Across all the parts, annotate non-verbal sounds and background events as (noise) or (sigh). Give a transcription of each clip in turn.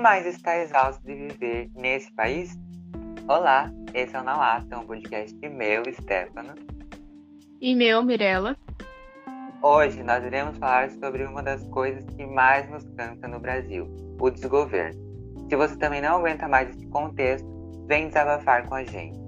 Quem mais está exausto de viver nesse país? Olá, esse é o Na Lata, um podcast meu, Stefano. E meu, Mirella. Hoje nós iremos falar sobre uma das coisas que mais nos cansa no Brasil, o desgoverno. Se você também não aguenta mais esse contexto, vem desabafar com a gente.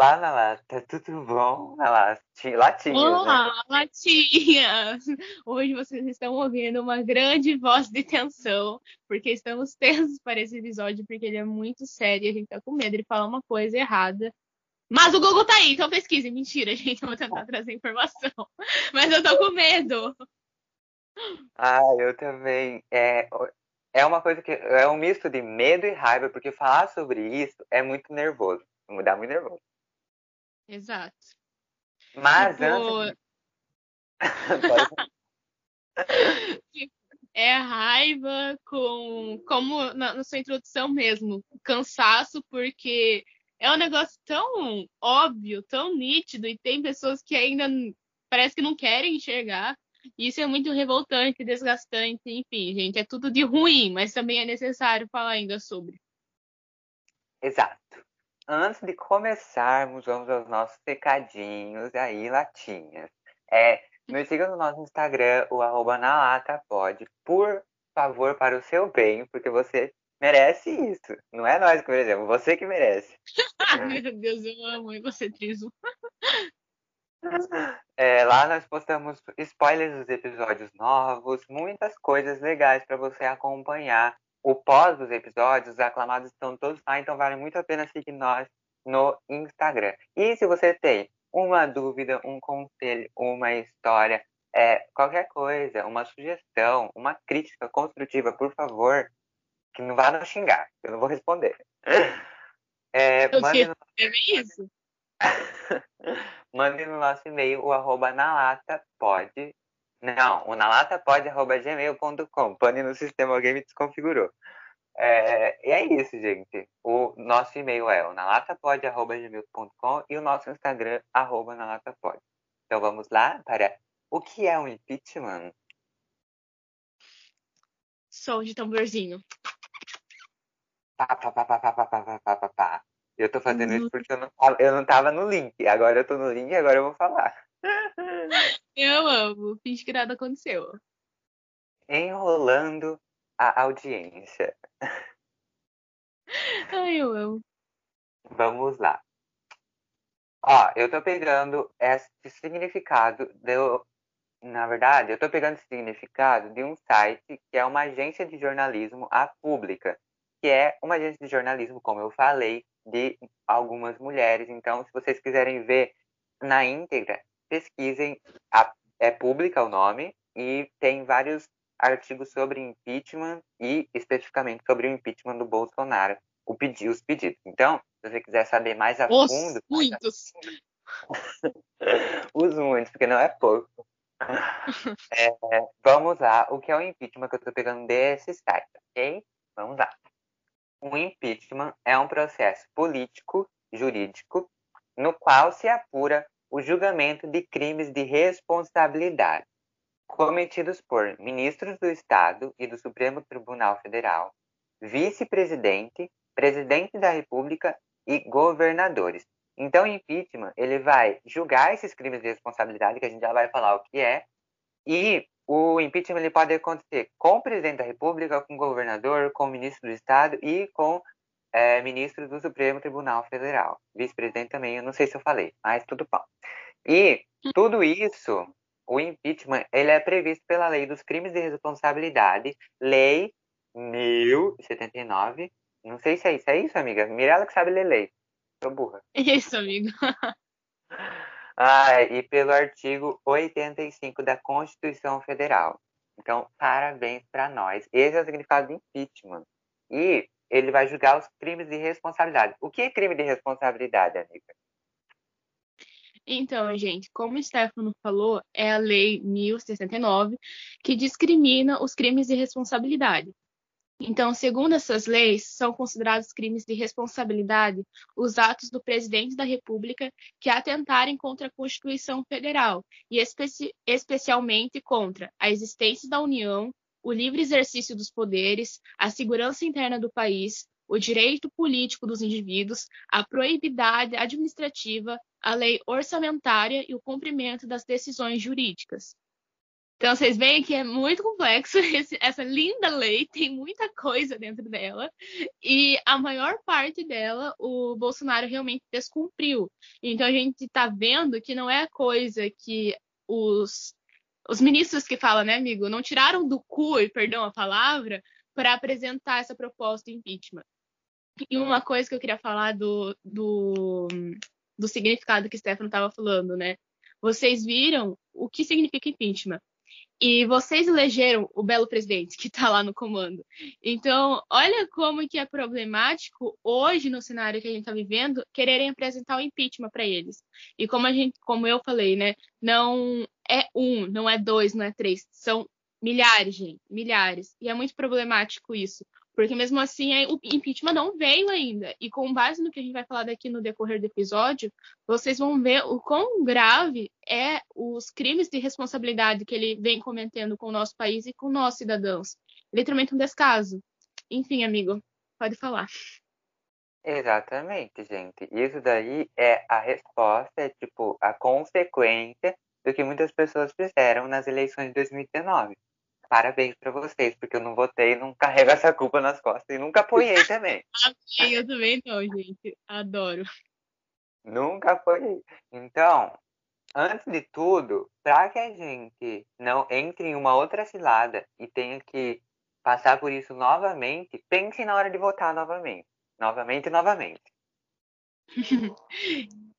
Olá, Nalata, tudo bom? Latinhas, Olá, né? latinhas! (laughs) Hoje vocês estão ouvindo uma grande voz de tensão, porque estamos tensos para esse episódio, porque ele é muito sério e a gente tá com medo de falar uma coisa errada. Mas o Google tá aí, então pesquise. Mentira, (laughs) gente, eu vou tentar trazer informação. (laughs) Mas eu tô com medo. Ah, eu também. É, é uma coisa que. É um misto de medo e raiva, porque falar sobre isso é muito nervoso. Me dá muito nervoso. Exato. Mas tipo... antes. (laughs) é raiva com. Como na, na sua introdução mesmo. Cansaço, porque é um negócio tão óbvio, tão nítido, e tem pessoas que ainda parece que não querem enxergar. Isso é muito revoltante, desgastante, enfim, gente, é tudo de ruim, mas também é necessário falar ainda sobre. Exato. Antes de começarmos, vamos aos nossos recadinhos aí, latinhas. É, nos siga no nosso Instagram, o arroba nalatapod, por favor, para o seu bem, porque você merece isso. Não é nós que merecemos, você que merece. (laughs) Meu Deus, eu amo egocentrismo. É, lá nós postamos spoilers dos episódios novos, muitas coisas legais para você acompanhar. O pós dos episódios, os aclamados estão todos lá, então vale muito a pena seguir nós no Instagram. E se você tem uma dúvida, um conselho, uma história, é, qualquer coisa, uma sugestão, uma crítica construtiva, por favor, que não vá nos xingar, eu não vou responder. (laughs) É, mande, no... isso? (laughs) mande no nosso e-mail o arroba nalata pode. Não, o nalata pode arroba gmail.com. Pane no sistema, alguém me desconfigurou. É, e é isso, gente. O nosso e-mail é o nalatapod.gmail.com e o nosso Instagram, arroba nalatapod. Então vamos lá para o que é um impeachment? Som de tamborzinho. Pá, pá, pá, pá, pá, pá, pá, pá, pá, pá. Eu tô fazendo isso porque eu não, eu não tava no link. Agora eu tô no link e agora eu vou falar. (laughs) Eu amo. Finge que nada aconteceu. Enrolando a audiência. (laughs) Ai, eu amo. Vamos lá. Ó, eu tô pegando esse significado do. Na verdade, eu tô pegando esse significado de um site que é uma agência de jornalismo, a Pública que é uma agência de jornalismo, como eu falei, de algumas mulheres. Então, se vocês quiserem ver na íntegra, pesquisem. A, é pública o nome e tem vários artigos sobre impeachment e especificamente sobre o impeachment do Bolsonaro, o pedi os pedidos. Então, se você quiser saber mais a os fundo. Muitos! os (laughs) muitos, porque não é pouco. (laughs) É, vamos lá, o que é o impeachment que eu estou pegando desse site, ok? Vamos lá. O impeachment é um processo político, jurídico, no qual se apura o julgamento de crimes de responsabilidade cometidos por ministros do Estado e do Supremo Tribunal Federal, vice-presidente, presidente da República e governadores. Então, o impeachment ele vai julgar esses crimes de responsabilidade, que a gente já vai falar o que é, e o impeachment ele pode acontecer com o presidente da República, com o governador, com o ministro do Estado e com é, ministro do Supremo Tribunal Federal. Vice-presidente também, eu não sei se eu falei, mas tudo bom. E tudo isso, o impeachment, ele é previsto pela Lei dos Crimes de Responsabilidade, Lei 1079. Não sei se é isso, é isso, amiga? Mirella que sabe ler lei. Tô burra. Isso, amigo. (laughs) Ah, e pelo artigo 85 da Constituição Federal. Então, parabéns para nós. Esse é o significado de impeachment. E ele vai julgar os crimes de responsabilidade. O que é crime de responsabilidade, amiga? Então, gente, como o Stefano falou, é a Lei 1069 que discrimina os crimes de responsabilidade. Então, segundo essas leis, são considerados crimes de responsabilidade os atos do presidente da República que atentarem contra a Constituição Federal e especi especialmente contra a existência da União, o livre exercício dos poderes, a segurança interna do país, o direito político dos indivíduos, a proibidade administrativa, a lei orçamentária e o cumprimento das decisões jurídicas. Então, vocês veem que é muito complexo. (laughs) Esse, essa linda lei tem muita coisa dentro dela. E a maior parte dela, o Bolsonaro realmente descumpriu. Então, a gente está vendo que não é coisa que os, os ministros que falam, né, amigo, não tiraram do cu, e perdão a palavra, para apresentar essa proposta de impeachment. E uma coisa que eu queria falar do, do, do significado que Stefano estava falando, né? Vocês viram o que significa impeachment. E vocês elegeram o belo presidente que está lá no comando. Então, olha como que é problemático hoje no cenário que a gente está vivendo quererem apresentar o impeachment para eles. E como a gente, como eu falei, né, não é um, não é dois, não é três, são milhares, gente, milhares. E é muito problemático isso, porque mesmo assim o impeachment não veio ainda. E com base no que a gente vai falar daqui no decorrer do episódio, vocês vão ver o quão grave é os crimes de responsabilidade que ele vem cometendo com o nosso país e com nós cidadãos. Literalmente um descaso. Enfim, amigo, pode falar. Exatamente, gente. Isso daí é a resposta, é tipo a consequência do que muitas pessoas fizeram nas eleições de 2019 parabéns para vocês, porque eu não votei, não carrego essa culpa nas costas e nunca apoiei também. (laughs) eu também não, gente. Adoro. Nunca apoiei. Então, antes de tudo, para que a gente não entre em uma outra cilada e tenha que passar por isso novamente, pense na hora de votar novamente. Novamente novamente. (laughs)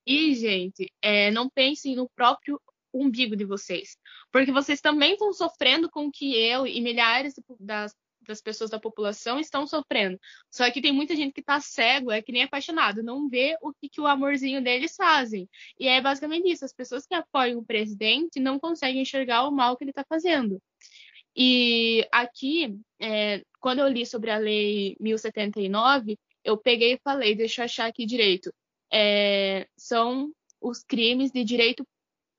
e, gente, é, não pensem no próprio umbigo de vocês. Porque vocês também estão sofrendo com o que eu e milhares das, das pessoas da população estão sofrendo. Só que tem muita gente que está cego, é que nem apaixonado, não vê o que, que o amorzinho deles fazem. E é basicamente isso: as pessoas que apoiam o presidente não conseguem enxergar o mal que ele está fazendo. E aqui, é, quando eu li sobre a Lei 1079, eu peguei e falei, deixa eu achar aqui direito. É, são os crimes de direito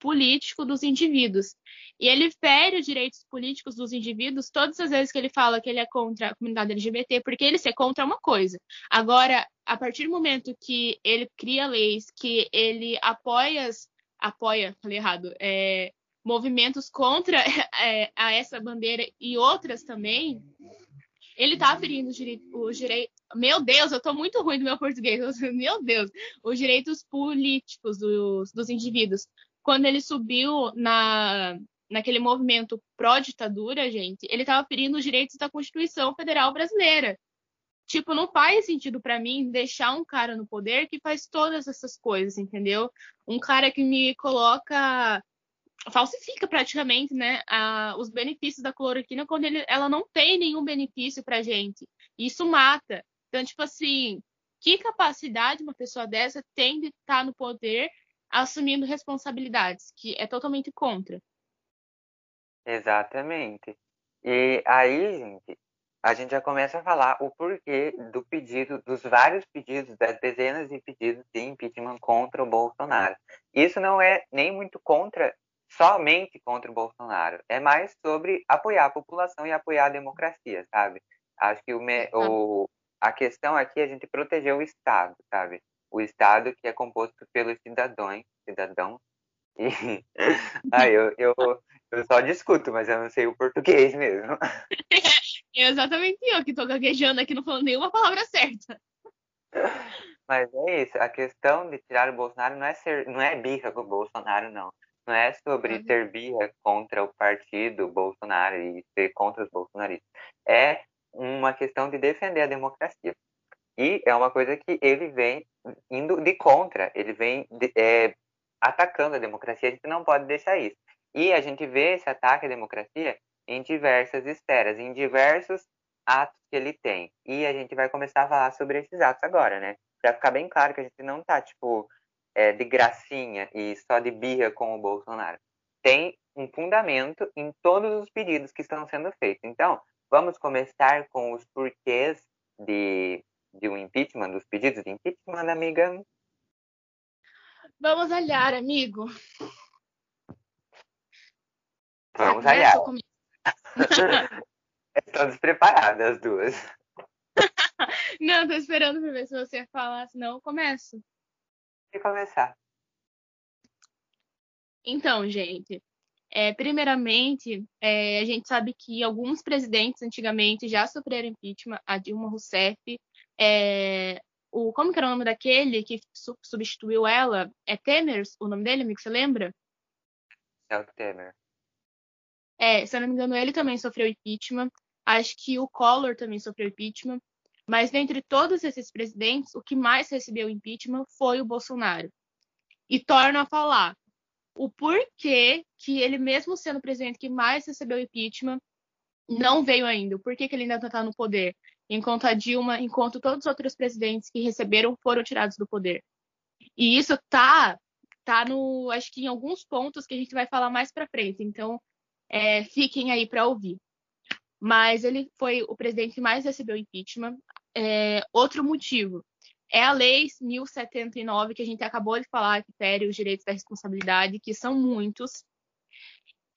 político dos indivíduos. E ele fere os direitos políticos dos indivíduos todas as vezes que ele fala que ele é contra a comunidade LGBT, porque ele ser contra é uma coisa. Agora, a partir do momento que ele cria leis, que ele apoia, apoia, falei errado, é, movimentos contra (laughs) é, a essa bandeira e outras também, ele está ferindo os direitos. Meu Deus, eu estou muito ruim do meu português. (laughs) Meu Deus, os direitos políticos dos, dos indivíduos quando ele subiu na, naquele movimento pró-ditadura, gente, ele estava ferindo os direitos da Constituição Federal Brasileira. Tipo, não faz sentido para mim deixar um cara no poder que faz todas essas coisas, entendeu? Um cara que me coloca falsifica praticamente, né, a, os benefícios da cloroquina quando ele, ela não tem nenhum benefício pra gente. Isso mata. Então, tipo assim, que capacidade uma pessoa dessa tem de estar tá no poder assumindo responsabilidades, que é totalmente contra. Exatamente. E aí, gente, a gente já começa a falar o porquê do pedido, dos vários pedidos, das dezenas de pedidos de impeachment contra o Bolsonaro. Isso não é nem muito contra, somente contra o Bolsonaro. É mais sobre apoiar a população e apoiar a democracia, sabe? Acho que o, o a questão aqui é a gente proteger o Estado, sabe? O Estado que é composto pelos cidadãos, cidadãos e (laughs) ah, eu, eu, eu só discuto, mas eu não sei o português mesmo. (laughs) É exatamente eu que estou gaguejando aqui, não falando nenhuma palavra certa. Mas é isso, a questão de tirar o Bolsonaro não é, ser, não é birra com o Bolsonaro, não. Não é sobre uhum. ter birra contra o partido Bolsonaro e ser contra os bolsonaristas. É uma questão de defender a democracia. E é uma coisa que ele vem indo de contra, ele vem de, é, atacando a democracia, a gente não pode deixar isso. E a gente vê esse ataque à democracia em diversas esferas, em diversos atos que ele tem. E a gente vai começar a falar sobre esses atos agora, né? Para ficar bem claro que a gente não tá, tipo, é, de gracinha e só de birra com o Bolsonaro. Tem um fundamento em todos os pedidos que estão sendo feitos. Então, vamos começar com os porquês de, de um impeachment, dos pedidos de impeachment, amiga? Vamos olhar, amigo. Vamos olhar. (laughs) Estão despreparadas as duas. (laughs) Não, tô esperando pra ver se você falar, senão eu começo. E começar. Então, gente, é, primeiramente, é, a gente sabe que alguns presidentes antigamente já sofreram impeachment, a Dilma Rousseff, é, o, como que era o nome daquele que su substituiu ela? É Temer o nome dele, amigo, você lembra? É o Temer. É, se eu não me engano, ele também sofreu impeachment. Acho que o Collor também sofreu impeachment. Mas dentre todos esses presidentes, o que mais recebeu impeachment foi o Bolsonaro. E torno a falar o porquê que ele, mesmo sendo o presidente que mais recebeu impeachment, não veio ainda. Porquê que ele ainda está no poder. Enquanto a Dilma, enquanto todos os outros presidentes que receberam foram tirados do poder. E isso tá, tá no, acho que em alguns pontos que a gente vai falar mais para frente. Então, é, fiquem aí para ouvir. Mas ele foi o presidente que mais recebeu impeachment. É, outro motivo é a Lei 1079, que a gente acabou de falar, que fere os direitos da responsabilidade, que são muitos.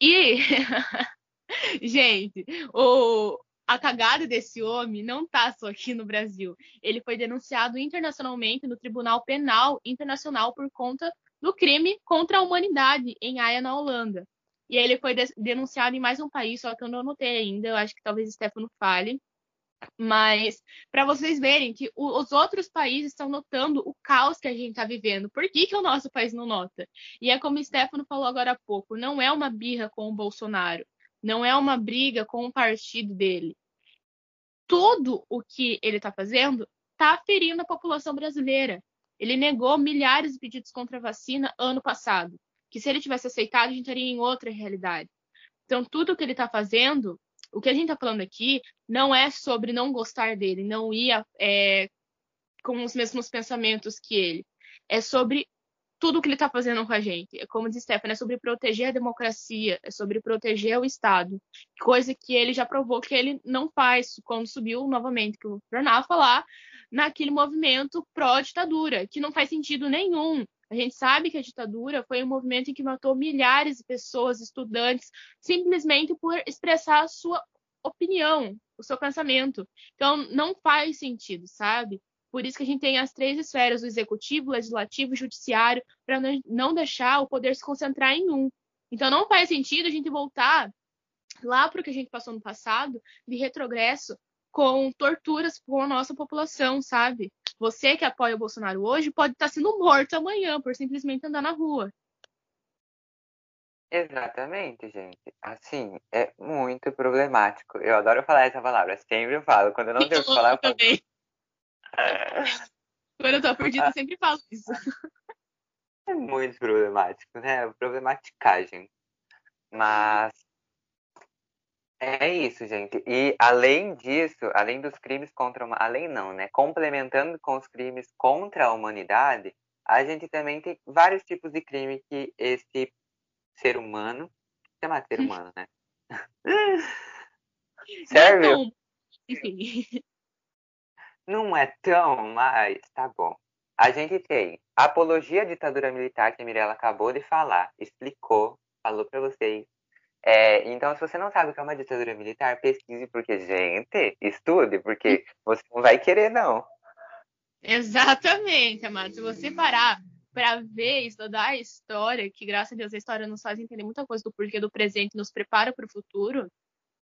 E, (laughs) gente, o, a cagada desse homem não tá só aqui no Brasil. Ele foi denunciado internacionalmente no Tribunal Penal Internacional por conta do crime contra a humanidade em Haia, na Holanda. E ele foi denunciado em mais um país, só que eu não anotei ainda, eu acho que talvez Stefano fale. Mas para vocês verem que o, os outros países estão notando o caos que a gente está vivendo. Por que, que o nosso país não nota? E é como o Stefano falou agora há pouco: não é uma birra com o Bolsonaro, não é uma briga com o partido dele. Tudo o que ele está fazendo está ferindo a população brasileira. Ele negou milhares de pedidos contra a vacina ano passado, que se ele tivesse aceitado, a gente estaria em outra realidade. Então, tudo o que ele está fazendo o que a gente está falando aqui não é sobre não gostar dele, não ir é, com os mesmos pensamentos que ele. É sobre tudo que ele está fazendo com a gente. Como diz Stefan, é sobre proteger a democracia, é sobre proteger o Estado. Coisa que ele já provou que ele não faz quando subiu novamente, que o tornava falar, naquele movimento pró-ditadura, que não faz sentido nenhum. A gente sabe que a ditadura foi um movimento em que matou milhares de pessoas, estudantes, simplesmente por expressar a sua opinião, o seu pensamento. Então, não faz sentido, sabe? Por isso que a gente tem as três esferas, o executivo, o legislativo e judiciário, para não deixar o poder se concentrar em um. Então, não faz sentido a gente voltar lá para o que a gente passou no passado, de retrogresso, com torturas com a nossa população, sabe? Você que apoia o Bolsonaro hoje pode estar sendo morto amanhã por simplesmente andar na rua. Exatamente, gente. Assim, é muito problemático. Eu adoro falar essa palavra, sempre eu falo. Quando eu não tenho o que falar, eu falo. (laughs) Quando eu tô perdida, eu sempre falo isso. É muito problemático, né? Problematicagem. Mas é isso, gente. E além disso, além dos crimes contra uma, além não, né? Complementando com os crimes contra a humanidade, a gente também tem vários tipos de crime que esse ser humano, chama ser humano, né? Serve? Enfim. Não é tão, mas tá bom. A gente tem apologia à ditadura militar, que a Mirella acabou de falar, explicou, falou para vocês é, então, se você não sabe o que é uma ditadura militar, pesquise, porque, gente, estude, porque você não vai querer, não. Exatamente, amado. Se você parar para ver, estudar a história, que graças a Deus a história nos faz entender muita coisa do porquê do presente, nos prepara para o futuro,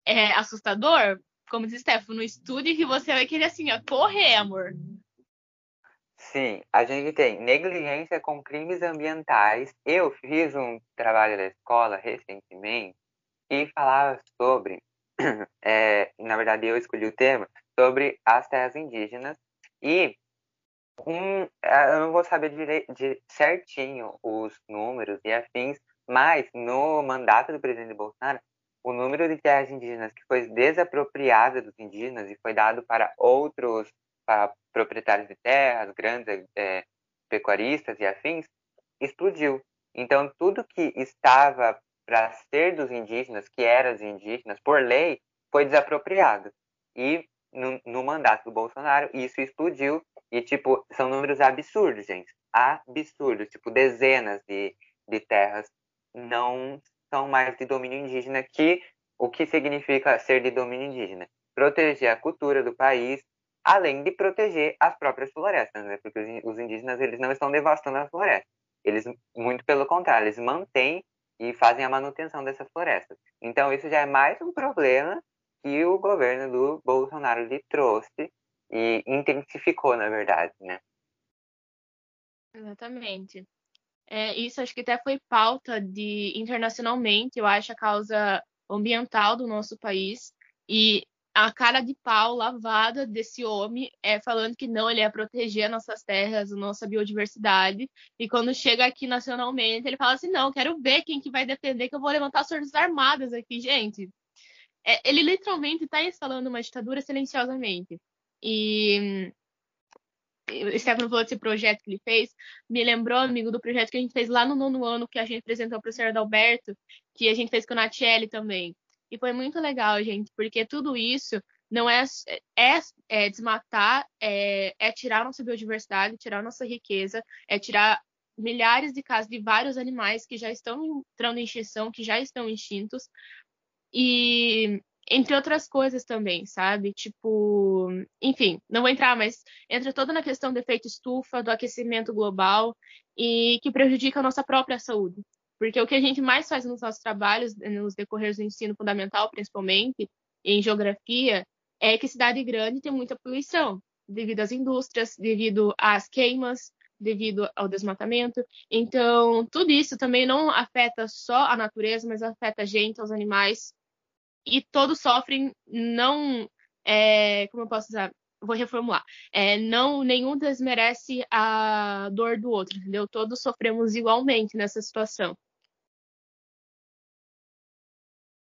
é assustador. Como diz Stefano, estude que você vai querer assim, ó, correr, amor. Sim, a gente tem negligência com crimes ambientais. Eu fiz um trabalho da escola recentemente e falava sobre, (clears throat) é, na verdade eu escolhi o tema, sobre as terras indígenas e um, eu não vou saber de, de certinho os números e afins, mas no mandato do presidente Bolsonaro, o número de terras indígenas que foi desapropriada dos indígenas e foi dado para outros para proprietários de terras, grandes é, pecuaristas e afins, explodiu. Então, tudo que estava para ser dos indígenas, que era dos indígenas, por lei, foi desapropriado. E no, no, mandato do Bolsonaro, isso explodiu. E, tipo, são números absurdos, gente. Absurdos. Tipo, dezenas de, de terras não são mais de domínio indígena, que o que significa ser de domínio indígena? Proteger a cultura do país, além de proteger as próprias florestas, né? Porque os indígenas, eles não estão devastando as florestas. Eles, muito pelo contrário, eles mantêm e fazem a manutenção dessas florestas. Então, isso já é mais um problema que o governo do Bolsonaro lhe trouxe e intensificou, na verdade, né? Exatamente. É, isso acho que até foi pauta de internacionalmente, eu acho, a causa ambiental do nosso país. E a cara de pau lavada desse homem é falando que não, ele ia proteger as nossas terras, a nossa biodiversidade. E quando chega aqui nacionalmente, ele fala assim: não, quero ver quem que vai defender, que eu vou levantar as forças armadas aqui, gente. É, ele literalmente está instalando uma ditadura silenciosamente. E Stefano falou desse projeto que ele fez, me lembrou, amigo, do projeto que a gente fez lá no nono ano, que a gente apresentou para o professor Adalberto, que a gente fez com o Natiele também. E foi muito legal, gente, porque tudo isso não é, é, é desmatar, é, é tirar nossa biodiversidade, tirar nossa riqueza, é tirar milhares de casos de vários animais que já estão entrando em extinção, que já estão extintos. E entre outras coisas também, sabe? Tipo, enfim, não vou entrar, mas entra toda na questão do efeito estufa, do aquecimento global e que prejudica a nossa própria saúde. Porque o que a gente mais faz nos nossos trabalhos, nos decorreres do ensino fundamental, principalmente, em geografia, é que cidade grande tem muita poluição, devido às indústrias, devido às queimas, devido ao desmatamento. Então, tudo isso também não afeta só a natureza, mas afeta a gente, os animais, e todos sofrem, não. É, como eu posso dizer? Vou reformular. É, não, nenhum desmerece a dor do outro, entendeu? Todos sofremos igualmente nessa situação.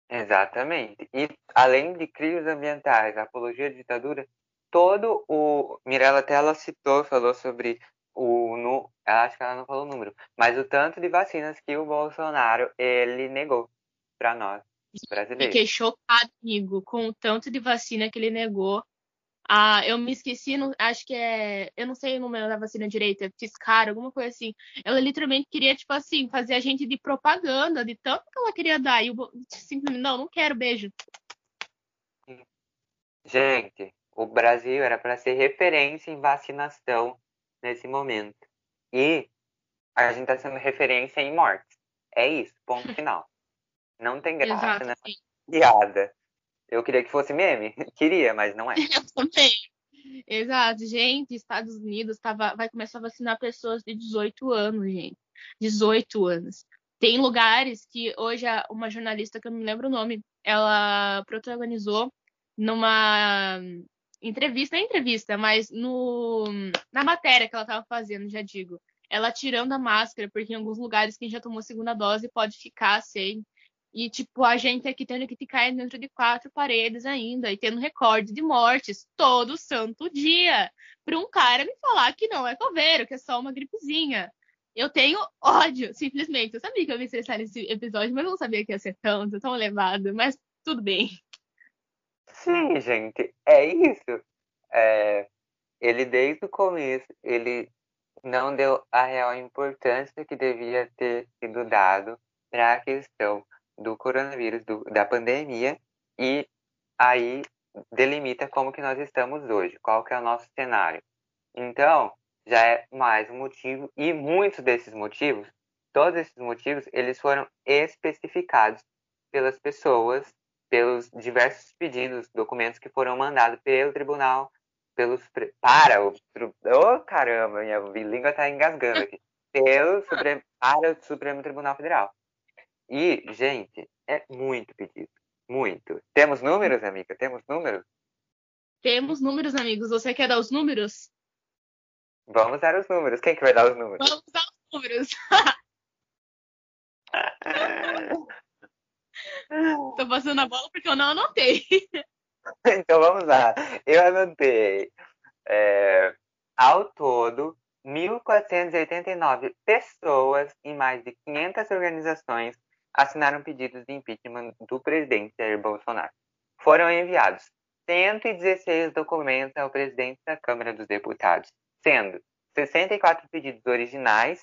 Exatamente. E além de crimes ambientais, apologia à ditadura, todo o. Mirella até ela citou, falou sobre o. No... Acho que ela não falou o número, mas o tanto de vacinas que o Bolsonaro ele negou para nós. Fiquei chocado, amigo, com o tanto de vacina que ele negou. Ah, eu me esqueci, acho que é. Eu não sei o número da vacina direito, é Fiscar, alguma coisa assim. Ela literalmente queria, tipo assim, fazer a gente de propaganda, de tanto que ela queria dar. E eu simplesmente, não, não quero, beijo. Gente, o Brasil era para ser referência em vacinação nesse momento. E a gente está sendo referência em mortes. É isso, ponto (laughs) final. Não tem graça Exato, nessa né? piada. Eu queria que fosse meme. (laughs) Queria, mas não é. (laughs) Eu também. Exato. Gente, Estados Unidos tava, vai começar a vacinar pessoas de 18 anos, gente. 18 anos. Tem lugares que hoje uma jornalista, que eu não me lembro o nome, ela protagonizou numa entrevista, não é entrevista, mas no, na matéria que ela estava fazendo, já digo. Ela tirando a máscara, porque em alguns lugares quem já tomou segunda dose pode ficar sem e, tipo, a gente aqui tendo que ficar dentro de quatro paredes ainda e tendo recorde de mortes todo santo dia. Para um cara me falar que não é coveiro, que é só uma gripezinha. Eu tenho ódio, simplesmente. Eu sabia que eu ia estressar nesse episódio, mas eu não sabia que ia ser tanto, tão elevado. Mas tudo bem. Sim, gente, é isso. É, ele, desde o começo, ele não deu a real importância que devia ter sido dado para a questão do coronavírus, do, da pandemia, e aí delimita como que nós estamos hoje, qual que é o nosso cenário. Então, já é mais um motivo, e muitos desses motivos, todos esses motivos, eles foram especificados pelas pessoas, pelos diversos pedidos, documentos que foram mandados pelo tribunal, pelos para o oh, caramba, minha língua está engasgando aqui, pelo Supremo, para o Supremo Tribunal Federal. E, gente, é muito pedido. Muito. Temos números, amiga? Temos números? Temos números, amigos. Você quer dar os números? Vamos dar os números. Quem que vai dar os números? Vamos dar os números. (laughs) Tô passando a bola porque eu não anotei. (laughs) então vamos lá. Eu anotei. É, ao todo, 1.489 pessoas em mais de 500 organizações assinaram pedidos de impeachment do presidente Jair Bolsonaro. foram enviados 116 documentos ao presidente da Câmara dos Deputados, sendo 64 pedidos originais,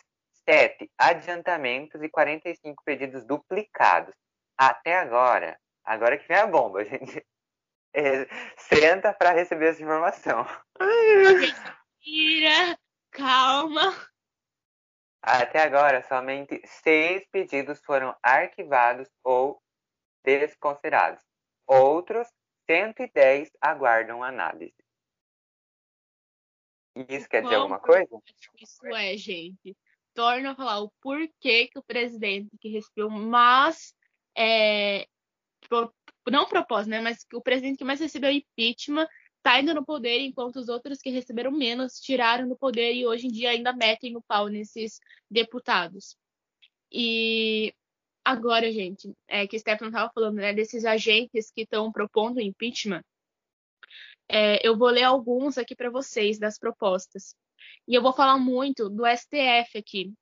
7 adiantamentos e 45 pedidos duplicados. Até agora, agora que vem a bomba, (laughs) gente. É, senta para receber essa informação. Respira, calma. Até agora, somente seis pedidos foram arquivados ou desconsiderados. Outros 110 aguardam análise. Isso quer dizer alguma coisa? Isso é, gente. Torna a falar o porquê que o presidente que recebeu mais. É, não propósito, né? Mas que o presidente que mais recebeu impeachment está indo no poder, enquanto os outros que receberam menos tiraram do poder e hoje em dia ainda metem o pau nesses deputados. E agora, gente, é que Stefano estava falando, né, desses agentes que estão propondo impeachment. É, eu vou ler alguns aqui para vocês das propostas. E eu vou falar muito do STF aqui.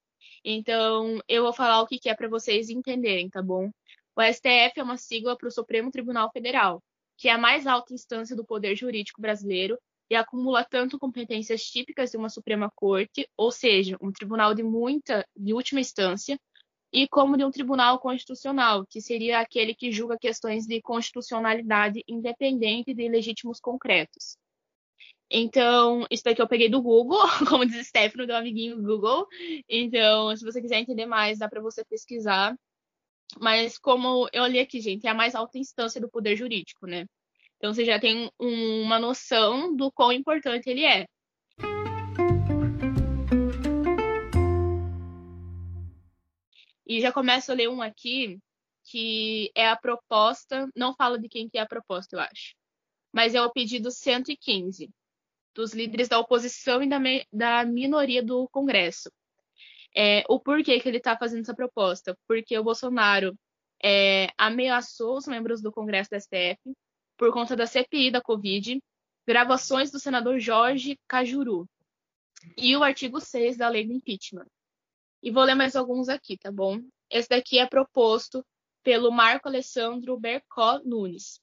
Então, eu vou falar o que, que é para vocês entenderem, tá bom? O STF é uma sigla para o Supremo Tribunal Federal, que é a mais alta instância do poder jurídico brasileiro e acumula tanto competências típicas de uma Suprema Corte, ou seja, um tribunal de muita, de última instância, e como de um tribunal constitucional, que seria aquele que julga questões de constitucionalidade independente de legítimos concretos. Então, isso daqui eu peguei do Google, (laughs) como diz Stefano, do amiguinho Google. Então, se você quiser entender mais, dá para você pesquisar. Mas como eu li aqui, gente, é a mais alta instância do poder jurídico, né? Então você já tem um, uma noção do quão importante ele é. E já começo a ler um aqui, que é a proposta, não fala de quem que é a proposta, eu acho, mas é o pedido 115 dos líderes da oposição e da, da minoria do Congresso. É, o porquê que ele está fazendo essa proposta? Porque o Bolsonaro é, ameaçou os membros do Congresso da STF por conta da CPI da Covid, gravações do senador Jorge Cajuru e o artigo 6 da lei do impeachment. E vou ler mais alguns aqui, tá bom? Esse daqui é proposto pelo Marco Alessandro Bercó Nunes.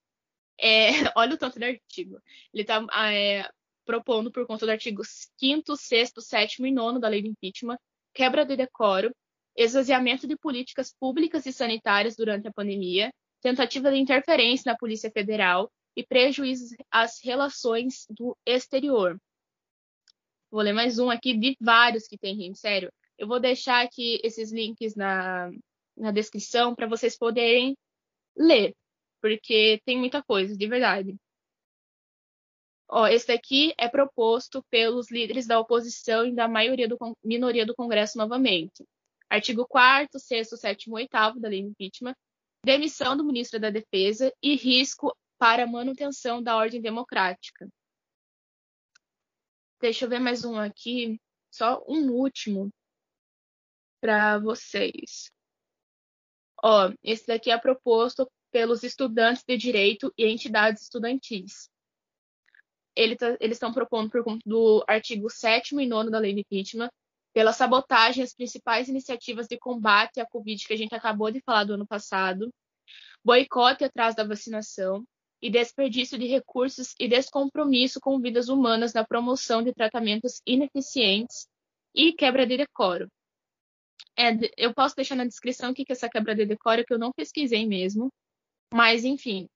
É, (laughs) olha o tanto de artigo. Ele está é, propondo, por conta do artigo 5, 6, 7 e 9 da lei do impeachment, quebra de decoro, esvaziamento de políticas públicas e sanitárias durante a pandemia, tentativa de interferência na Polícia Federal e prejuízos às relações do exterior. Vou ler mais um aqui de vários que tem, gente, sério. Eu vou deixar aqui esses links na, na descrição para vocês poderem ler, porque tem muita coisa, de verdade. Ó, esse daqui é proposto pelos líderes da oposição e da maioria do minoria do Congresso novamente. Artigo 4 6 7 8 da lei de impeachment, demissão do ministro da Defesa e risco para manutenção da ordem democrática. Deixa eu ver mais um aqui, só um último para vocês. Ó, esse daqui é proposto pelos estudantes de direito e entidades estudantis. Ele tá, eles estão propondo por conta do artigo 7 e 9 da lei de impeachment, pela sabotagem às principais iniciativas de combate à Covid que a gente acabou de falar do ano passado, boicote atrás da vacinação e desperdício de recursos e descompromisso com vidas humanas na promoção de tratamentos ineficientes e quebra de decoro. É, eu posso deixar na descrição o que é essa quebra de decoro, que eu não pesquisei mesmo. Mas, enfim.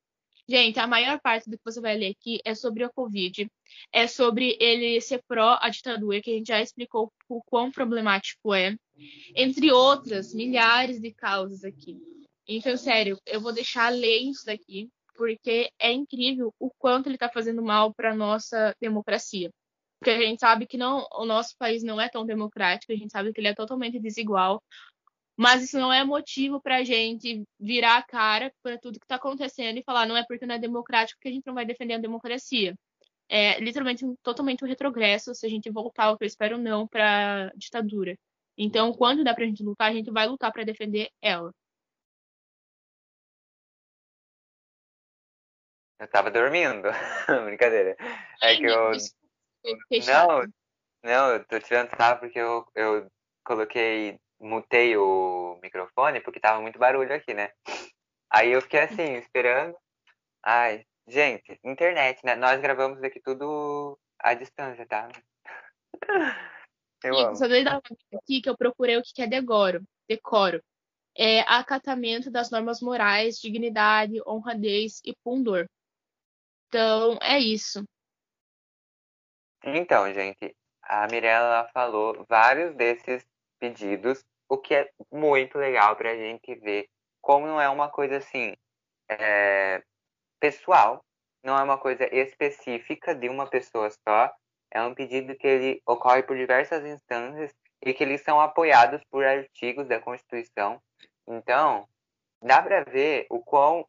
Gente, a maior parte do que você vai ler aqui é sobre a Covid. É sobre ele ser pró a ditadura, que a gente já explicou o quão problemático é. Entre outras, milhares de causas aqui. Então, sério, eu vou deixar ler isso daqui, porque é incrível o quanto ele está fazendo mal para nossa democracia porque a gente sabe que não, o nosso país não é tão democrático, a gente sabe que ele é totalmente desigual, mas isso não é motivo para a gente virar a cara para tudo que está acontecendo e falar não é porque não é democrático que a gente não vai defender a democracia. É literalmente totalmente um retrogresso se a gente voltar, o que eu espero não, para ditadura. Então, quando dá para a gente lutar, a gente vai lutar para defender ela. Eu tava dormindo. (laughs) Brincadeira. É que eu não, não, eu tô tirando sarro porque eu, eu coloquei, mutei o microfone porque tava muito barulho aqui, né? Aí eu fiquei assim, esperando. Ai, gente, internet, né? Nós gravamos aqui tudo à distância, tá? Eu Amigo, amo. só dois aqui que eu procurei o que é decoro. Decoro. É acatamento das normas morais, dignidade, honradez e pundor. Então, é isso. Então, gente, a Mirella falou vários desses pedidos, o que é muito legal pra gente ver como não é uma coisa assim é, pessoal, não é uma coisa específica de uma pessoa só, é um pedido que ele ocorre por diversas instâncias e que eles são apoiados por artigos da Constituição. Então, dá para ver o quão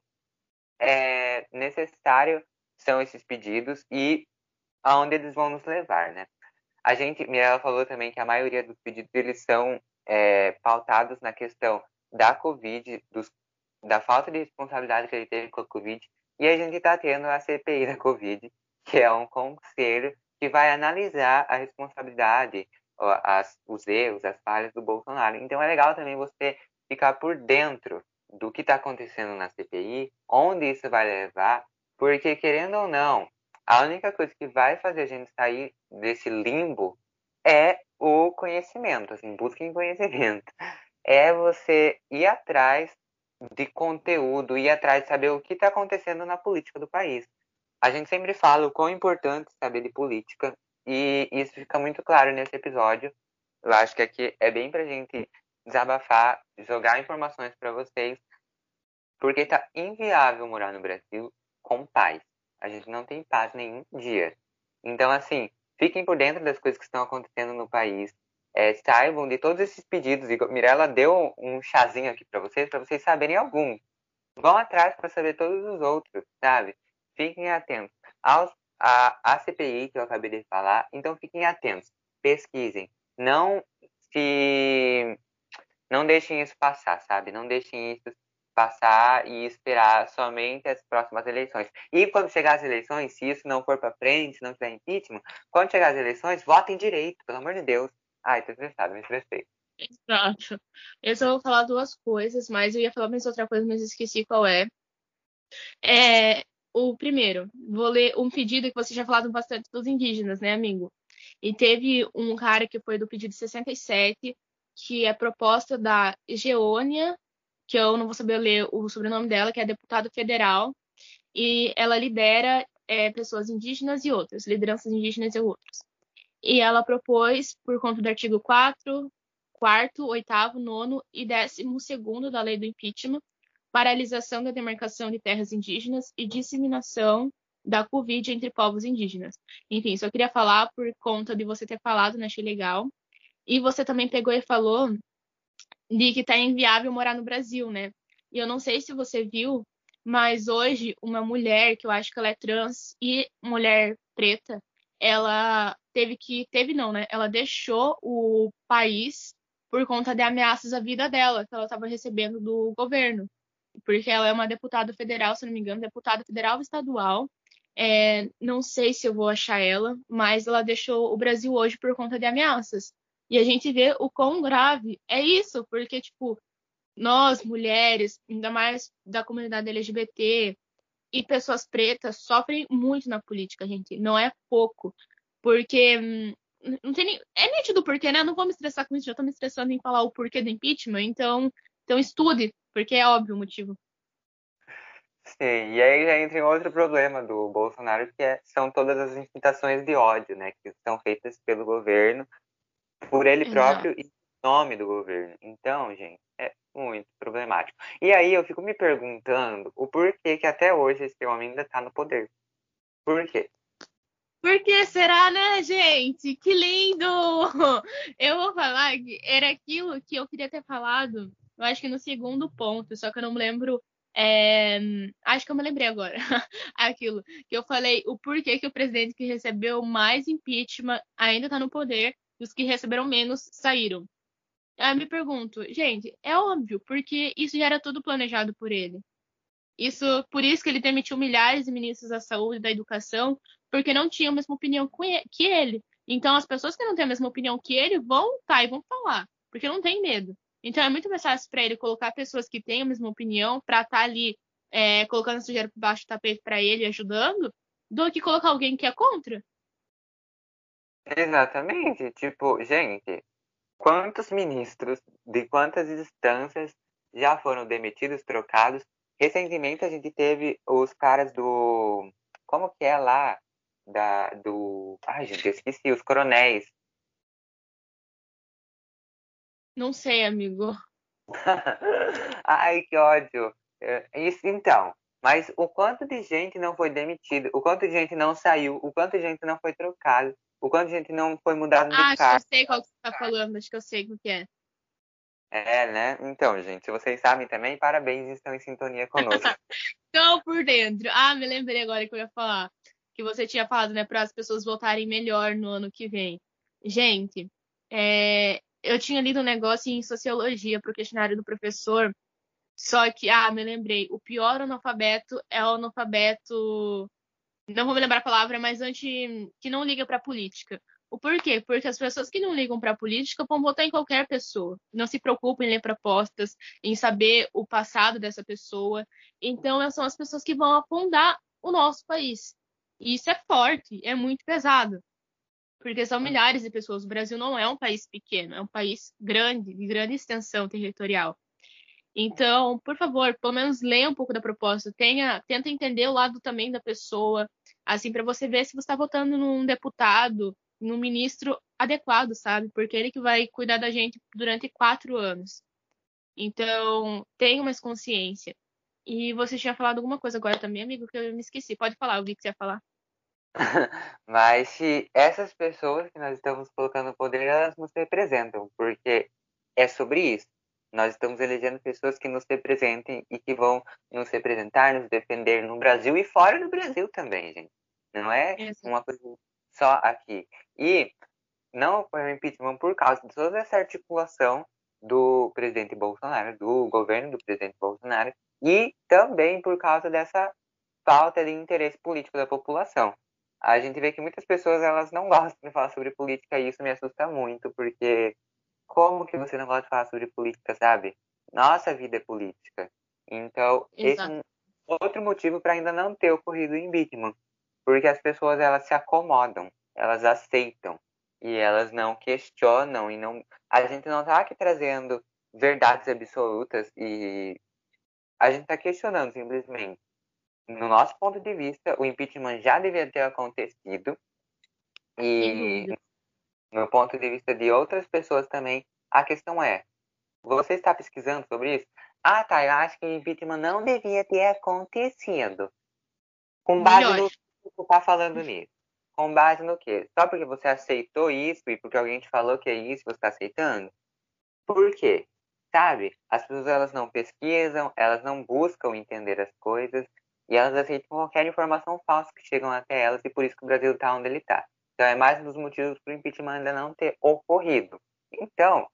é, necessário são esses pedidos e aonde eles vão nos levar, né? A gente, Mirella falou também que a maioria dos pedidos eles são é, pautados na questão da Covid, dos, da falta de responsabilidade que ele teve com a Covid, e a gente está tendo a CPI da Covid, que é um conselho que vai analisar a responsabilidade, as, os erros, as falhas do Bolsonaro. Então é legal também você ficar por dentro do que está acontecendo na CPI, onde isso vai levar, porque querendo ou não, a única coisa que vai fazer a gente sair desse limbo é o conhecimento, assim, busquem conhecimento. É você ir atrás de conteúdo, ir atrás de saber o que está acontecendo na política do país. A gente sempre fala o quão importante saber de política, e isso fica muito claro nesse episódio. Eu acho que aqui é bem pra gente desabafar, jogar informações para vocês, porque tá inviável morar no Brasil com paz. A gente não tem paz nenhum dia. Então, assim, fiquem por dentro das coisas que estão acontecendo no país. É, saibam de todos esses pedidos. E Mirella deu um chazinho aqui para vocês, para vocês saberem alguns. Vão atrás para saber todos os outros, sabe? Fiquem atentos aos, a, a CPI que eu acabei de falar. Então, fiquem atentos. Pesquisem. Não se. Não deixem isso passar, sabe? Não deixem isso passar e esperar somente as próximas eleições. E quando chegar as eleições, se isso não for para frente, se não tiver impeachment, quando chegar as eleições, votem direito, pelo amor de Deus. Ai, tô estressado, me estressei. Exato. Eu só vou falar duas coisas, mas eu ia falar mais outra coisa, mas esqueci qual é. É o primeiro, vou ler um pedido que você já falado bastante dos indígenas, né, amigo? E teve um cara que foi do pedido 67, que é proposta da Geônia que eu não vou saber ler o sobrenome dela, que é deputada federal, e ela lidera é, pessoas indígenas e outras, lideranças indígenas e outras. E ela propôs, por conta do artigo 4, 4 8 9 e 12 da lei do impeachment, paralisação da demarcação de terras indígenas e disseminação da Covid entre povos indígenas. Enfim, só queria falar por conta de você ter falado, né? Achei legal. E você também pegou e falou de que tá inviável morar no Brasil, né? E eu não sei se você viu, mas hoje uma mulher, que eu acho que ela é trans e mulher preta, ela teve que, teve não, né? Ela deixou o país por conta de ameaças à vida dela, que ela estava recebendo do governo. Porque ela é uma deputada federal, se não me engano, deputada federal estadual. É, não sei se eu vou achar ela, mas ela deixou o Brasil hoje por conta de ameaças. E a gente vê o quão grave é isso, porque, tipo, nós, mulheres, ainda mais da comunidade LGBT e pessoas pretas, sofrem muito na política, gente. Não é pouco. Porque hum, não tem nem... É nítido porquê, né? Não vou me estressar com isso, já tô me estressando em falar o porquê do impeachment, então, então estude, porque é óbvio o motivo. Sim, e aí já entra em outro problema do Bolsonaro, que é, são todas as incitações de ódio, né, que são feitas pelo governo por ele próprio e em nome do governo. Então, gente, é muito problemático. E aí eu fico me perguntando o porquê que até hoje esse homem ainda está no poder. Por quê? Por que será, né, gente? Que lindo! (laughs) Eu vou falar que era aquilo que eu queria ter falado, eu acho que no segundo ponto, só que eu não me lembro. É... Acho que eu me lembrei agora. (laughs) aquilo que eu falei, o porquê que o presidente que recebeu mais impeachment ainda está no poder e os que receberam menos saíram. Aí eu me pergunto, gente, é óbvio, porque isso já era tudo planejado por ele. Isso, por isso que ele demitiu milhares de ministros da saúde da educação, porque não tinham a mesma opinião que ele. Então, as pessoas que não têm a mesma opinião que ele vão estar tá, e vão falar, porque não tem medo. Então, é muito mais fácil para ele colocar pessoas que têm a mesma opinião para estar tá ali é, colocando sujeira por baixo do tapete para ele, ajudando, do que colocar alguém que é contra. Exatamente. Tipo, gente, quantos ministros de quantas instâncias já foram demitidos, trocados? Recentemente a gente teve os caras do. Como que é lá? Da, do. Ai, gente, eu esqueci, os coronéis. Não sei, amigo. (laughs) Ai, que ódio. É, isso então. Mas o quanto de gente não foi demitido, o quanto de gente não saiu, o quanto de gente não foi trocado, o quanto de gente não foi mudado de ah, cargo. Acho que eu sei qual que você tá falando, acho que eu sei o que é. É, né? Então, gente, se vocês sabem também, parabéns, estão em sintonia conosco. (laughs) Estão por dentro. Ah, me lembrei agora que eu ia falar. Que você tinha falado, né, para as pessoas votarem melhor no ano que vem. Gente, é, eu tinha lido um negócio em sociologia para o questionário do professor, só que, ah, me lembrei, o pior analfabeto é o analfabeto, não vou me lembrar a palavra, mas anti, que não liga para política. O porquê? Porque as pessoas que não ligam para a política vão votar em qualquer pessoa. Não se preocupam em ler propostas, em saber o passado dessa pessoa. Então, são as pessoas que vão afundar o nosso país. E isso é forte, é muito pesado. Porque são milhares de pessoas. O Brasil não é um país pequeno, é um país grande, de grande extensão territorial. Então, por favor, pelo menos leia um pouco da proposta, tenha, tenta entender o lado também da pessoa, assim, para você ver se você está votando num deputado, num ministro adequado, sabe? Porque é ele que vai cuidar da gente durante quatro anos. Então, tenha mais consciência. E você tinha falado alguma coisa agora também, amigo, que eu me esqueci. Pode falar, o que você ia falar. (laughs) Mas se essas pessoas que nós estamos colocando no poder, elas nos representam, porque é sobre isso. Nós estamos elegendo pessoas que nos representem e que vão nos representar, nos defender no Brasil e fora do Brasil também, gente. Não é uma coisa só aqui. E não foi o impeachment por causa de toda essa articulação do presidente Bolsonaro, do governo do presidente Bolsonaro, e também por causa dessa falta de interesse político da população a gente vê que muitas pessoas elas não gostam de falar sobre política e isso me assusta muito, porque como que você não gosta de falar sobre política, sabe? Nossa vida é política. Então, Exato. esse é um outro motivo para ainda não ter ocorrido o impeachment, porque as pessoas elas se acomodam, elas aceitam e elas não questionam e não a gente não está aqui trazendo verdades absolutas e a gente está questionando simplesmente no nosso ponto de vista, o impeachment já devia ter acontecido. E no ponto de vista de outras pessoas também, a questão é: você está pesquisando sobre isso? Ah, tá, eu acho que o impeachment não devia ter acontecido. Com base Melhor. no que você está falando nisso. Com base no quê? Só porque você aceitou isso e porque alguém te falou que é isso, você está aceitando? Por quê? Sabe? As pessoas elas não pesquisam, elas não buscam entender as coisas, e elas aceitam qualquer informação falsa que chegam até elas e por isso que o Brasil está onde ele está. Então é mais um dos motivos para o impeachment ainda não ter ocorrido. Então,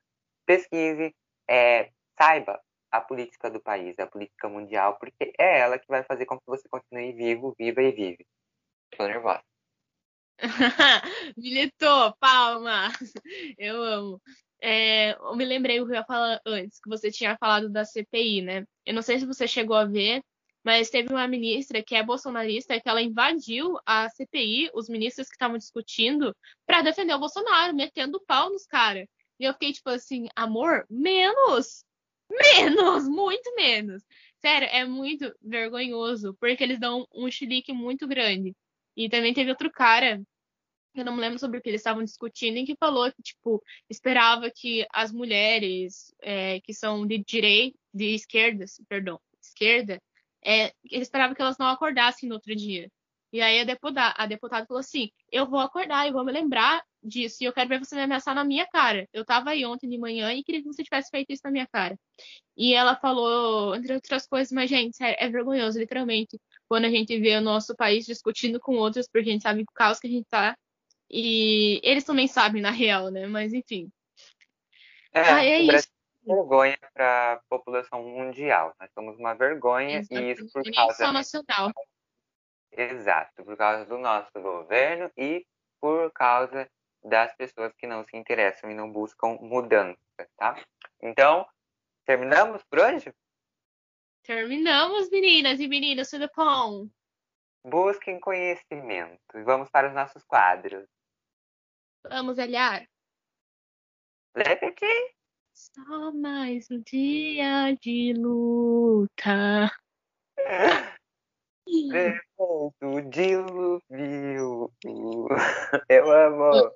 pesquise, é, saiba a política do país, a política mundial, porque é ela que vai fazer com que você continue vivo, viva e vive. Estou nervosa. (laughs) Militou, palma! Eu amo. É, eu me lembrei o que eu ia falar antes, que você tinha falado da CPI, né? Eu não sei se você chegou a ver, mas teve uma ministra que é bolsonarista que ela invadiu a CPI, os ministros que estavam discutindo, para defender o Bolsonaro, metendo pau nos caras. E eu fiquei tipo assim, amor, menos! Menos! Muito menos! Sério, é muito vergonhoso, porque eles dão um chilique muito grande. E também teve outro cara, eu não me lembro sobre o que eles estavam discutindo, em que falou que, tipo, esperava que as mulheres é, que são de direita, de esquerda, perdão, esquerda, é, ele esperava que elas não acordassem no outro dia. E aí a deputada, a deputada falou assim: Eu vou acordar e vou me lembrar disso. E eu quero ver você me ameaçar na minha cara. Eu estava aí ontem de manhã e queria que você tivesse feito isso na minha cara. E ela falou, entre outras coisas, mas, gente, sério, é vergonhoso, literalmente, quando a gente vê o nosso país discutindo com outros, porque a gente sabe o caos que a gente tá. E eles também sabem, na real, né? Mas, enfim. É, ah, é isso vergonha para a população mundial. Nós somos uma vergonha Exatamente. e isso por causa. nacional. Exato, por causa do nosso governo e por causa das pessoas que não se interessam e não buscam mudança, tá? Então, terminamos por hoje? Terminamos, meninas e meninos, tudo bom? Busquem conhecimento. E vamos para os nossos quadros. Vamos olhar. Repete. Só mais um dia de luta. Depois do dilúvio. Eu amo.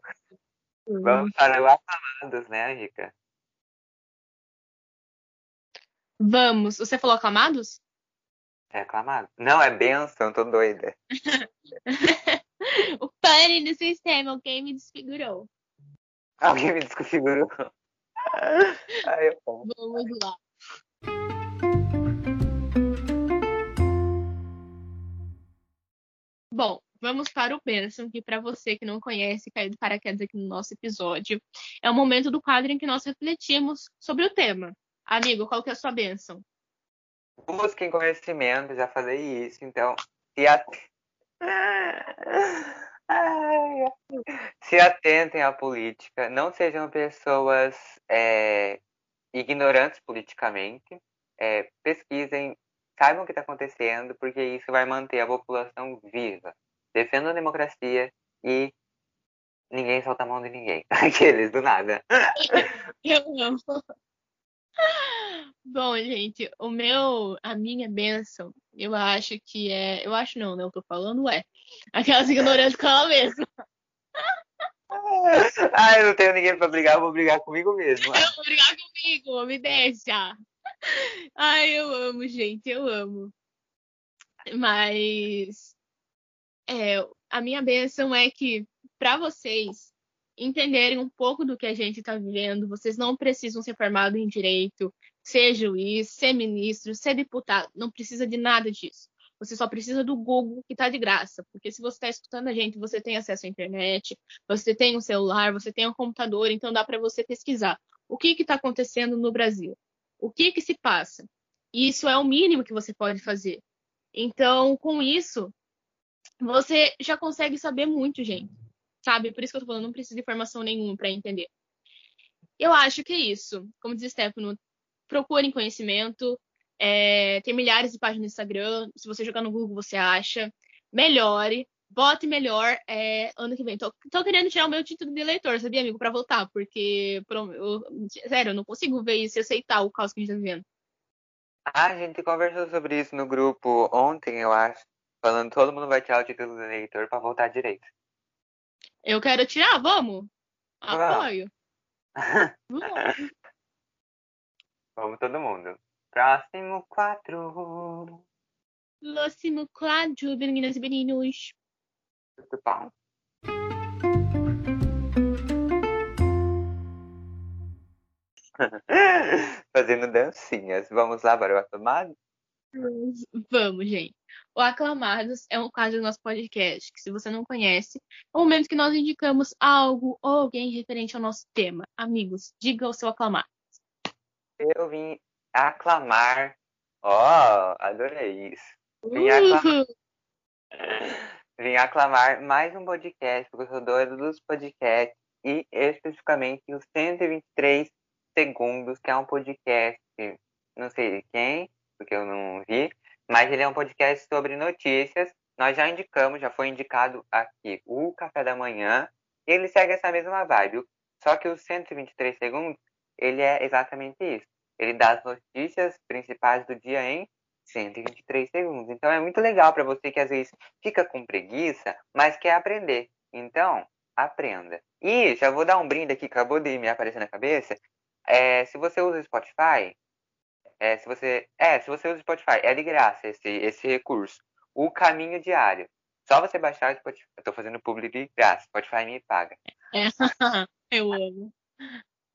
Vamos para o aclamados, né, Rica? Vamos. Você falou aclamados? É aclamado. Não, é benção, tô doida. (laughs) o pane do sistema, alguém me desfigurou. Alguém me desconfigurou. Ai. Vamos lá. Bom, vamos para o Benção, que para você que não conhece, caiu de paraquedas aqui no nosso episódio, é o momento do quadro em que nós refletimos sobre o tema. Amigo, qual que é a sua bênção? Busquem conhecimento, já falei isso, então se, se atentem à política, não sejam pessoas é, ignorantes politicamente, é, pesquisem, saibam o que está acontecendo, porque isso vai manter a população viva. Defendam a democracia e ninguém solta a mão de ninguém. (laughs) Aqueles, do nada. (laughs) Eu amo. Bom, gente, o meu, a minha benção, eu acho que é. Eu acho não, né? Eu tô falando é. Aquelas ignorantes com ela mesma. (laughs) Ah, eu não tenho ninguém pra brigar, eu vou brigar comigo mesmo. Eu vou brigar comigo, me deixa. Ai, eu amo, gente, eu amo. Mas é, a minha benção é que, para vocês entenderem um pouco do que a gente está vivendo, vocês não precisam ser formados em direito, ser juiz, ser ministro, ser deputado, não precisa de nada disso. Você só precisa do Google, que está de graça. Porque se você está escutando a gente, você tem acesso à internet, você tem um celular, você tem um computador, então dá para você pesquisar o que está acontecendo no Brasil. O que, que se passa? Isso é o mínimo que você pode fazer. Então, com isso, você já consegue saber muito, gente. Sabe? Por isso que eu tô falando, não precisa de informação nenhuma para entender. Eu acho que é isso. Como diz Stefano, procurem conhecimento. É, tem milhares de páginas no Instagram. Se você jogar no Google, você acha. Melhore. Bote melhor é, ano que vem. Tô, tô, querendo tirar o meu título de eleitor, sabia, amigo? Pra voltar, porque, eu, sério, eu não consigo ver isso e aceitar o caos que a gente tá vivendo. Ah, a gente conversou sobre isso no grupo ontem, eu acho. Falando todo mundo vai tirar o título de eleitor pra voltar direito. Eu quero tirar, vamos? Apoio. (laughs) vamos. Vamos todo mundo. Próximo quadro. Próximo quadro, meninas e meninos. Muito bom. (laughs) Fazendo dancinhas. Vamos lá para o tomada? Vamos, gente. O Aclamados é um quadro do nosso podcast, que se você não conhece, é o momento que nós indicamos algo ou alguém referente ao nosso tema. Amigos, diga o seu aclamar. Eu vim aclamar. Ó, oh, adorei isso. Vim aclamar. vim aclamar mais um podcast, porque eu sou doido dos podcasts, e especificamente os 123 segundos, que é um podcast, não sei de quem, porque eu não vi, mas ele é um podcast sobre notícias. Nós já indicamos, já foi indicado aqui o Café da Manhã. Ele segue essa mesma vibe. Só que os 123 segundos, ele é exatamente isso. Ele dá as notícias principais do dia em 123 segundos. Então é muito legal para você que às vezes fica com preguiça, mas quer aprender. Então, aprenda. E já vou dar um brinde aqui, acabou de me aparecer na cabeça. É, se você usa Spotify, é, se você, é, se você usa o Spotify, é de graça esse, esse recurso. O caminho diário. Só você baixar o Spotify. Eu tô fazendo publi de graça. Spotify me paga. É, (laughs) eu amo.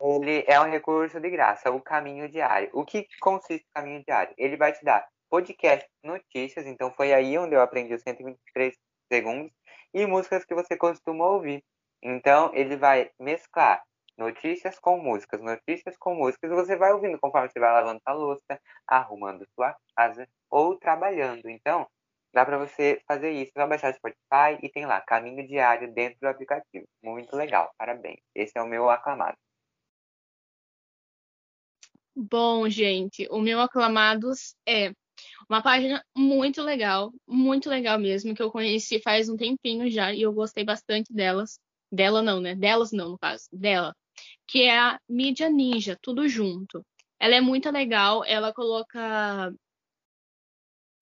Ele é um recurso de graça, o caminho diário. O que consiste o caminho diário? Ele vai te dar podcast notícias, então foi aí onde eu aprendi os 123 segundos, e músicas que você costuma ouvir. Então, ele vai mesclar notícias com músicas, notícias com músicas, e você vai ouvindo conforme você vai lavando a louça, arrumando sua casa ou trabalhando. Então, dá para você fazer isso. Vai baixar o Spotify e tem lá caminho diário dentro do aplicativo. Muito legal, parabéns. Esse é o meu aclamado. Bom, gente, o meu aclamados é Uma página muito legal, muito legal mesmo, que eu conheci faz um tempinho já e eu gostei bastante delas. Dela não, né? Delas não, no caso. Dela. Que é a Mídia Ninja, tudo junto. Ela é muito legal, ela coloca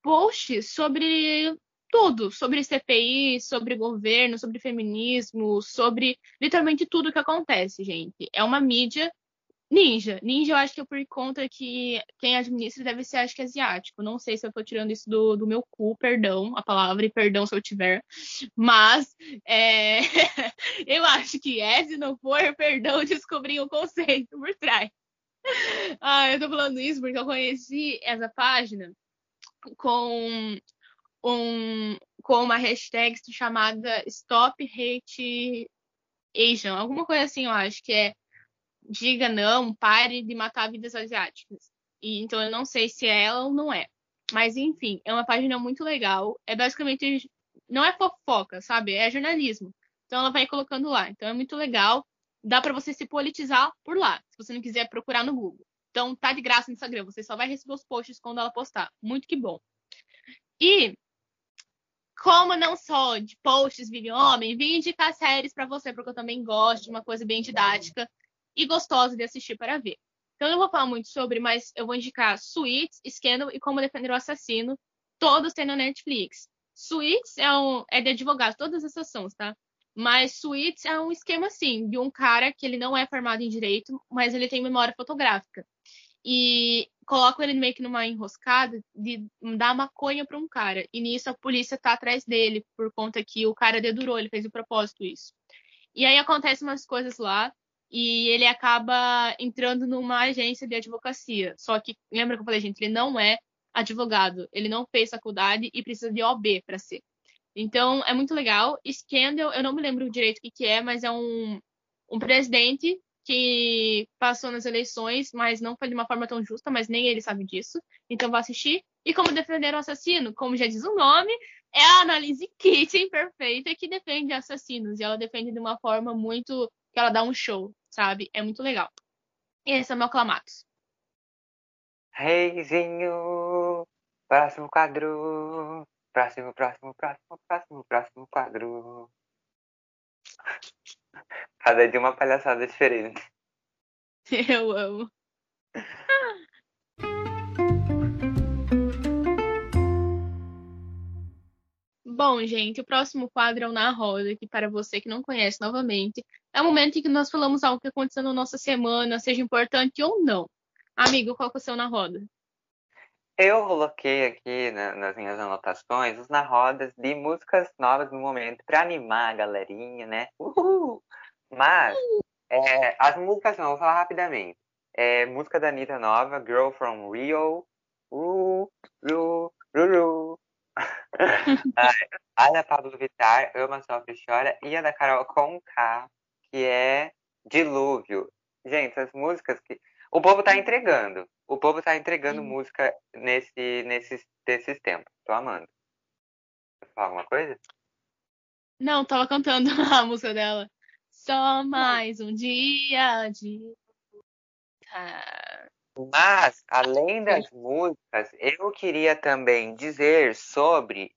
posts sobre tudo, sobre CPI, sobre governo, sobre feminismo, sobre literalmente tudo que acontece, gente. É uma mídia ninja. Ninja eu acho que é por conta que quem administra deve ser, acho que asiático. Não sei se eu tô tirando isso do, do meu cu, perdão a palavra, e perdão se eu tiver. Mas é... (laughs) eu acho que é, se não for, perdão, descobri o conceito por trás. Ah, eu tô falando isso porque eu conheci essa página com um, com uma hashtag chamada Stop Hate Asian, alguma coisa assim, eu acho, que é diga não, pare de matar vidas asiáticas. E, então eu não sei se é ela ou não é. Mas enfim, é uma página muito legal. É basicamente não é fofoca, sabe? É jornalismo. Então ela vai colocando lá. Então é muito legal. Dá para você se politizar por lá, se você não quiser procurar no Google. Então tá de graça no Instagram, você só vai receber os posts quando ela postar. Muito que bom. E como não sou de posts vídeo homem, vim indicar séries para você, porque eu também gosto de uma coisa bem didática e gostosa de assistir para ver. Então eu não vou falar muito sobre, mas eu vou indicar Suits, Scandal e Como Defender o Assassino. Todos têm na Netflix. Suits é, um, é de advogado, todas essas são, tá? Mas Suits é um esquema assim, de um cara que ele não é formado em direito, mas ele tem memória fotográfica e colocam ele meio que numa enroscada de dar maconha para um cara. E nisso a polícia tá atrás dele, por conta que o cara dedurou, ele fez o propósito isso. E aí acontecem umas coisas lá, e ele acaba entrando numa agência de advocacia. Só que, lembra que eu falei, gente, ele não é advogado, ele não fez faculdade e precisa de OB para ser. Então, é muito legal. Scandal, eu não me lembro direito o que, que é, mas é um, um presidente que passou nas eleições, mas não foi de uma forma tão justa, mas nem ele sabe disso. Então vou assistir. E como defender o assassino, como já diz o nome, é a análise Kitchen perfeita que defende assassinos. E ela defende de uma forma muito. Que ela dá um show, sabe? É muito legal. E esse é o meu Clamatos. Reizinho, próximo quadro. Próximo, próximo, próximo, próximo, próximo quadro. Cada dia uma palhaçada diferente. (laughs) Eu amo. Bom, gente, o próximo quadro é o Na Roda, que para você que não conhece novamente, é o momento em que nós falamos algo que aconteceu na nossa semana, seja importante ou não. Amigo, qual que é o seu Na Roda? Eu coloquei aqui na, nas minhas anotações os na rodas de músicas novas no momento, para animar a galerinha, né? Uhul! Mas, é, as músicas não, vou falar rapidamente. É, música da Anitta nova, Girl from Rio. Uh, uh, uh, uh. A da Pablo Vittar, Ama, Sofre Chora. E a da Carol Conká, que é Dilúvio. Gente, as músicas que. O povo tá entregando. O povo tá entregando música nesse, nesses, nesses tempos. Tô amando. Falar alguma coisa? Não, tava cantando (laughs) a música dela. Só mais um dia de Mas, além das músicas, eu queria também dizer sobre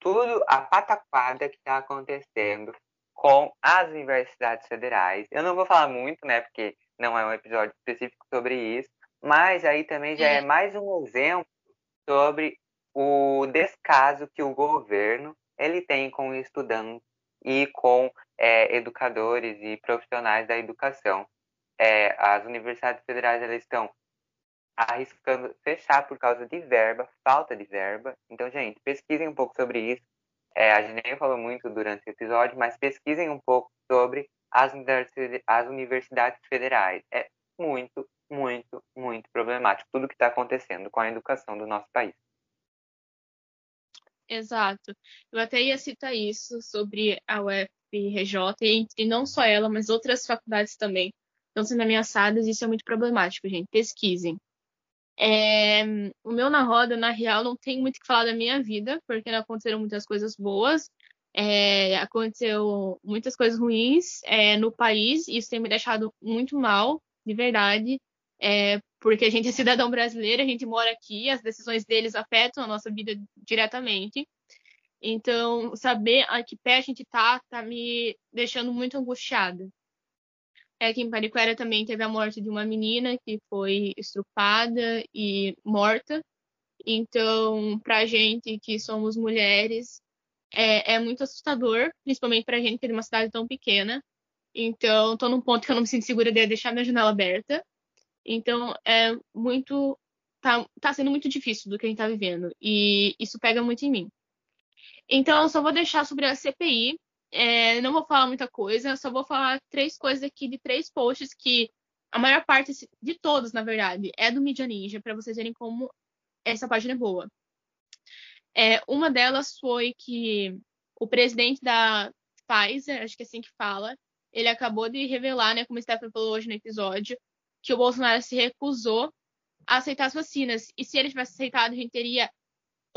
tudo a pataquada que está acontecendo com as universidades federais. Eu não vou falar muito, né, porque não é um episódio específico sobre isso, mas aí também já é mais um exemplo sobre o descaso que o governo ele tem com estudantes e com é, educadores e profissionais da educação. É, as universidades federais elas estão arriscando fechar por causa de verba, falta de verba. Então, gente, pesquisem um pouco sobre isso. É, a gente nem falou muito durante o episódio, mas pesquisem um pouco sobre as, as universidades federais. É muito, muito, muito problemático tudo que está acontecendo com a educação do nosso país. Exato. Eu até ia citar isso sobre a UFRJ, e, não só ela, mas outras faculdades também estão sendo ameaçadas, e isso é muito problemático, gente. Pesquisem. É, o meu na roda, na real, não tem muito o que falar da minha vida, porque não aconteceram muitas coisas boas. É, aconteceu muitas coisas ruins é, no país, e isso tem me deixado muito mal, de verdade. é, porque a gente é cidadão brasileiro, a gente mora aqui, as decisões deles afetam a nossa vida diretamente. Então, saber a que pé a gente tá, tá me deixando muito angustiada. É que em Pariquera também teve a morte de uma menina que foi estrupada e morta. Então, pra gente que somos mulheres, é, é muito assustador, principalmente pra gente que é de uma cidade tão pequena. Então, tô num ponto que eu não me sinto segura de deixar minha janela aberta. Então, é muito. Tá, tá sendo muito difícil do que a gente tá vivendo. E isso pega muito em mim. Então, eu só vou deixar sobre a CPI. É, não vou falar muita coisa, só vou falar três coisas aqui de três posts que a maior parte de todos, na verdade, é do Media Ninja, para vocês verem como essa página é boa. É, uma delas foi que o presidente da Pfizer, acho que é assim que fala, ele acabou de revelar, né, como o Stefano falou hoje no episódio, que o Bolsonaro se recusou a aceitar as vacinas. E se ele tivesse aceitado, a gente teria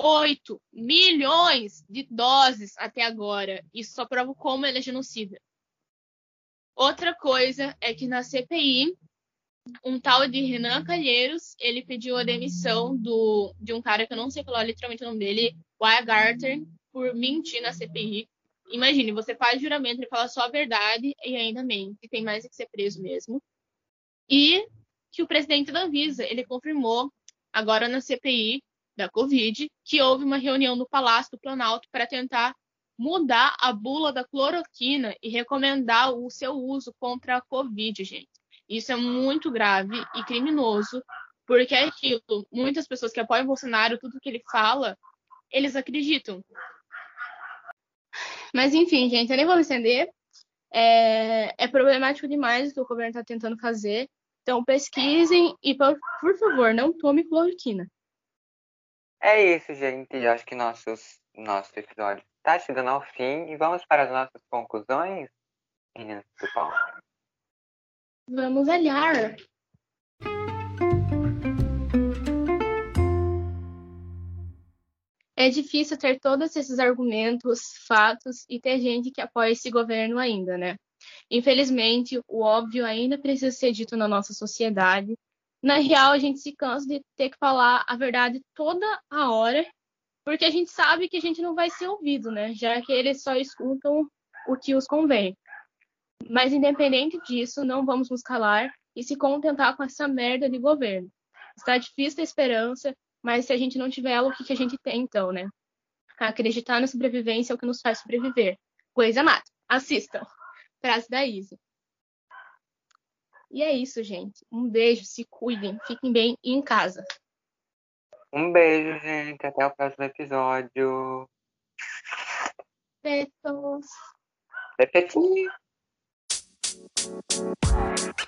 8 milhões de doses até agora. Isso só prova como ele é genocida. Outra coisa é que na CPI, um tal de Renan Calheiros, ele pediu a demissão do, de um cara que eu não sei falar literalmente o nome dele, Wyatt Garter, por mentir na CPI. Imagine, você faz juramento, ele fala só a verdade e ainda mente. Tem mais que ser preso mesmo. E que o presidente da Anvisa, ele confirmou agora na CPI da Covid que houve uma reunião no Palácio do Planalto para tentar mudar a bula da cloroquina e recomendar o seu uso contra a Covid, gente. Isso é muito grave e criminoso, porque é aquilo, muitas pessoas que apoiam Bolsonaro, tudo que ele fala, eles acreditam. Mas enfim, gente, eu nem vou me estender. É, é problemático demais o que o governo está tentando fazer. Então pesquisem e, por, por favor, não tome cloroquina. É isso, gente. Acho que nossos, nosso episódio está chegando ao fim e vamos para as nossas conclusões, meninas do pau. Vamos olhar. É difícil ter todos esses argumentos, fatos e ter gente que apoia esse governo ainda, né? Infelizmente, o óbvio ainda precisa ser dito na nossa sociedade. Na real, a gente se cansa de ter que falar a verdade toda a hora, porque a gente sabe que a gente não vai ser ouvido, né? Já que eles só escutam o que os convém. Mas independente disso, não vamos nos calar e se contentar com essa merda de governo. Está difícil a esperança, mas se a gente não tiver ela, o que, que a gente tem então, né? Acreditar na sobrevivência é o que nos faz sobreviver. Coisa mata. Assistam frase da Isa. E é isso, gente. Um beijo, se cuidem, fiquem bem e em casa. Um beijo, gente. Até o próximo episódio. Beijos. Bepetinho. Thank you.